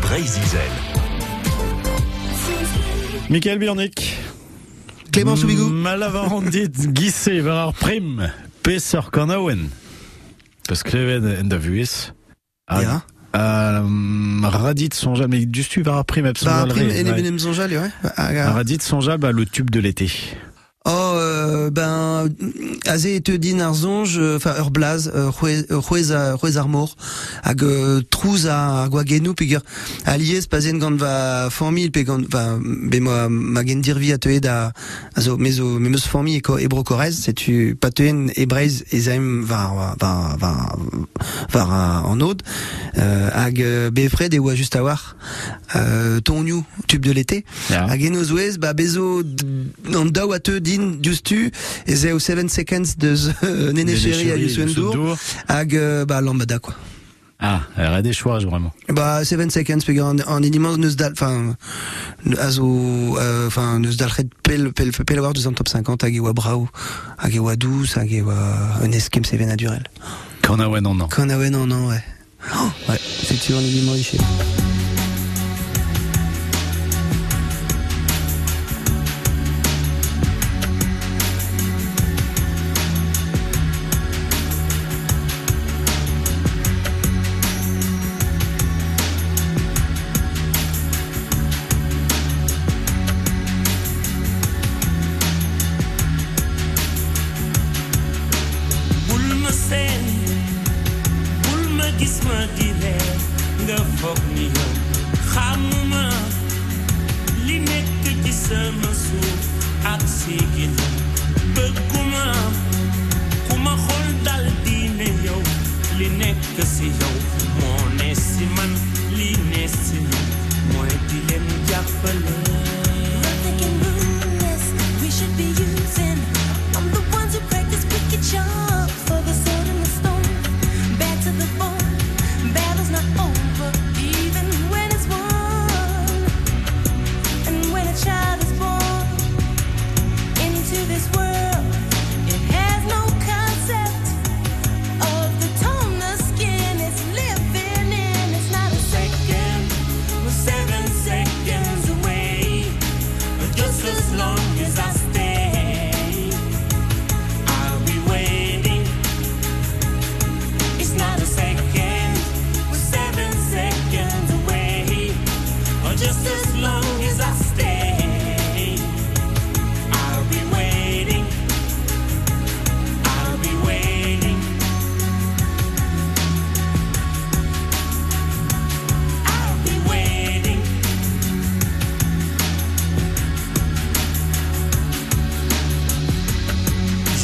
Breizizel. Michael Biernick. Clément Soubigou. Malavarandit Gisse var prim. Pesser kanawen. Beskrevet en da vues. Ja. Um, radit sonjal, mais du stu var prim Bah, re, et les ouais. Ah, ah. Radit sonjal, bah, le tube de l'été. Oh, euh, ben, aze et te din ar zonj, euh, enfin, ur blaz, euh, c'hwez a- c'hwez ar mor, hag trouz a, a gwa genou, peogwir, a liez pazen gant va famil, pe gant, va, be ma, ma gen dirvi a a, a zo, me zo, me meus famil e ko ebro korez, setu ebreiz e zaim var, var, var, var a- an od, euh, hag euh, befred e oa just a war, euh, tube de l'été. Hag eno zouez, ba bezo an daou a te din justu, e ze o 7 seconds deus euh, nene chéri a Youssou N'Dour, hag euh, ba lambada quoi. Ah, elle a des choix, vraiment. Ba 7 seconds pe an, an iniman neus dal, enfin, a zo, euh, enfin, neus dal red pel, pel, pel war deus an top 50 hag brao, hag e douz, hag un eskem seven naturel. Kanawen en an. Quand a ouais, non, non, ouais. Oh, ouais, c'est tu an iniman iché. kiss me dile the fuck me up khamma li nek ci sama sou ak sigil bekuma kuma khol dal dine yow li nek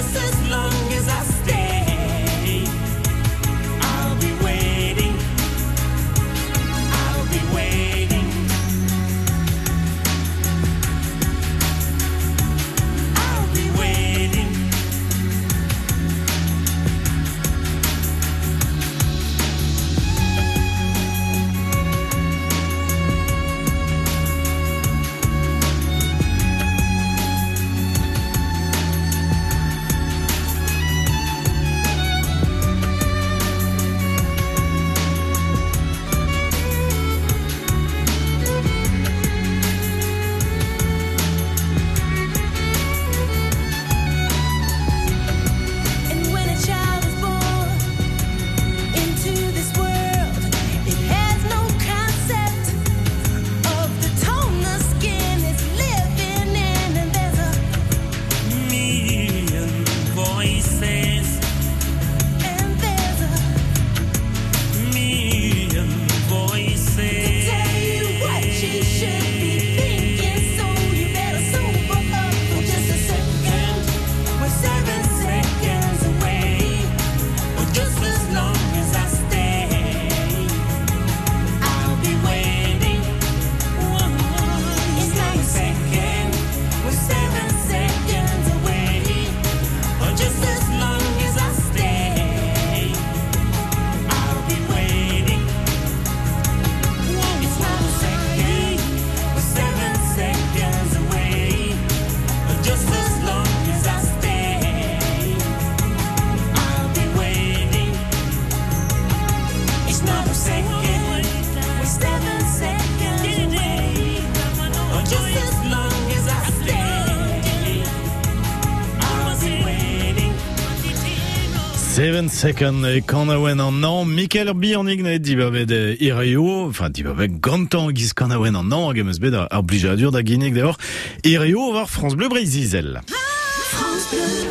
just as long as Seven Second e kanaouen an an, Michael Bi an ignet dibavet e Ireo, enfin dibavet gantan giz kanaouen an an, hag emeus bet ar ar blijadur da ginig deor, Ireo war France Bleu. France Bleu.